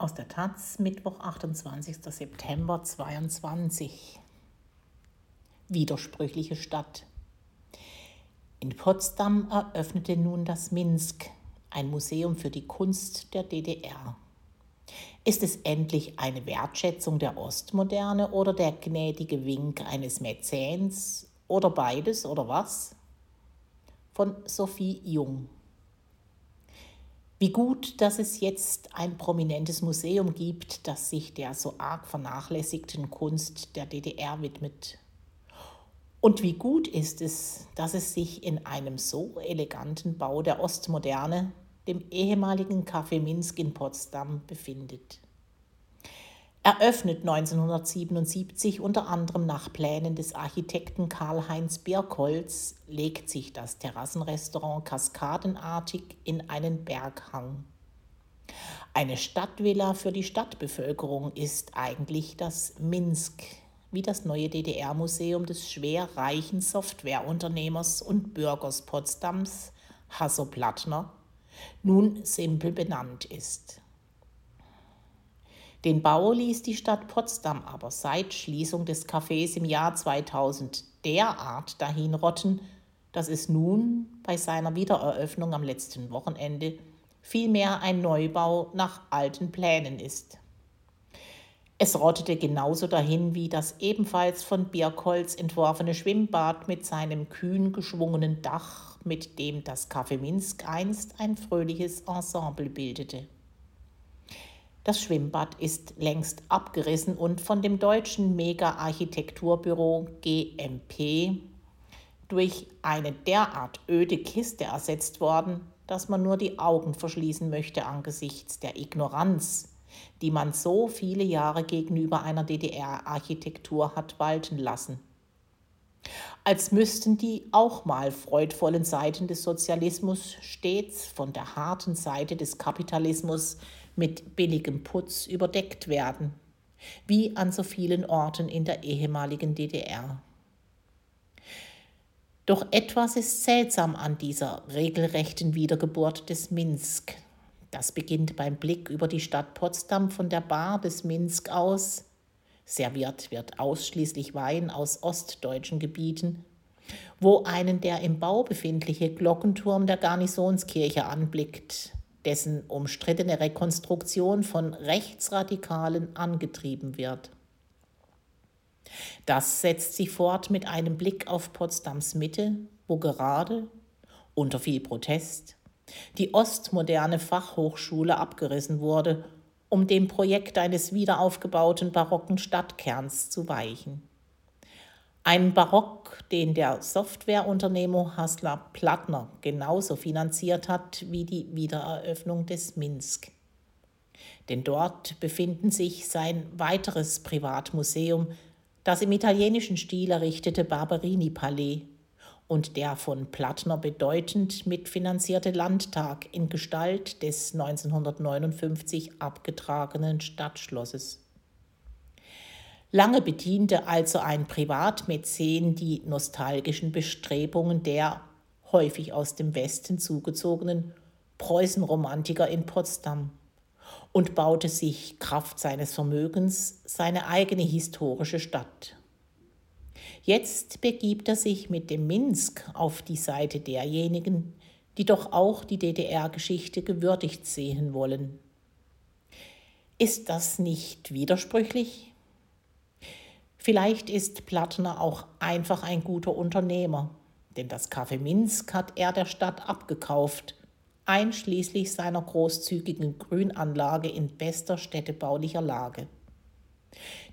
Aus der Taz, Mittwoch, 28. September 22. Widersprüchliche Stadt. In Potsdam eröffnete nun das Minsk, ein Museum für die Kunst der DDR. Ist es endlich eine Wertschätzung der Ostmoderne oder der gnädige Wink eines Mäzens oder beides oder was? Von Sophie Jung. Wie gut, dass es jetzt ein prominentes Museum gibt, das sich der so arg vernachlässigten Kunst der DDR widmet. Und wie gut ist es, dass es sich in einem so eleganten Bau der Ostmoderne, dem ehemaligen Café Minsk in Potsdam, befindet. Eröffnet 1977 unter anderem nach Plänen des Architekten Karl-Heinz Birkholz, legt sich das Terrassenrestaurant kaskadenartig in einen Berghang. Eine Stadtvilla für die Stadtbevölkerung ist eigentlich das Minsk, wie das neue DDR-Museum des schwer reichen Softwareunternehmers und Bürgers Potsdams, Hasso Plattner, nun simpel benannt ist. Den Bau ließ die Stadt Potsdam aber seit Schließung des Cafés im Jahr 2000 derart dahinrotten, dass es nun bei seiner Wiedereröffnung am letzten Wochenende vielmehr ein Neubau nach alten Plänen ist. Es rottete genauso dahin wie das ebenfalls von Birkholz entworfene Schwimmbad mit seinem kühn geschwungenen Dach, mit dem das Café Minsk einst ein fröhliches Ensemble bildete. Das Schwimmbad ist längst abgerissen und von dem deutschen Mega-Architekturbüro GMP durch eine derart öde Kiste ersetzt worden, dass man nur die Augen verschließen möchte angesichts der Ignoranz, die man so viele Jahre gegenüber einer DDR-Architektur hat walten lassen. Als müssten die auch mal freudvollen Seiten des Sozialismus stets von der harten Seite des Kapitalismus mit billigem Putz überdeckt werden, wie an so vielen Orten in der ehemaligen DDR. Doch etwas ist seltsam an dieser regelrechten Wiedergeburt des Minsk. Das beginnt beim Blick über die Stadt Potsdam von der Bar des Minsk aus. Serviert wird ausschließlich Wein aus ostdeutschen Gebieten, wo einen der im Bau befindliche Glockenturm der Garnisonskirche anblickt, dessen umstrittene Rekonstruktion von Rechtsradikalen angetrieben wird. Das setzt sich fort mit einem Blick auf Potsdams Mitte, wo gerade, unter viel Protest, die ostmoderne Fachhochschule abgerissen wurde, um dem Projekt eines wiederaufgebauten barocken Stadtkerns zu weichen. Ein Barock, den der Softwareunternehmer Hassler Plattner genauso finanziert hat wie die Wiedereröffnung des Minsk. Denn dort befinden sich sein weiteres Privatmuseum, das im italienischen Stil errichtete Barberini-Palais und der von Plattner bedeutend mitfinanzierte Landtag in Gestalt des 1959 abgetragenen Stadtschlosses. Lange bediente also ein Privatmäzen die nostalgischen Bestrebungen der häufig aus dem Westen zugezogenen Preußenromantiker in Potsdam und baute sich Kraft seines Vermögens seine eigene historische Stadt. Jetzt begibt er sich mit dem Minsk auf die Seite derjenigen, die doch auch die DDR-Geschichte gewürdigt sehen wollen. Ist das nicht widersprüchlich? Vielleicht ist Plattner auch einfach ein guter Unternehmer, denn das Café Minsk hat er der Stadt abgekauft, einschließlich seiner großzügigen Grünanlage in bester städtebaulicher Lage.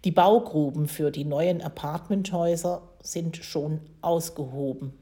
Die Baugruben für die neuen Apartmenthäuser sind schon ausgehoben.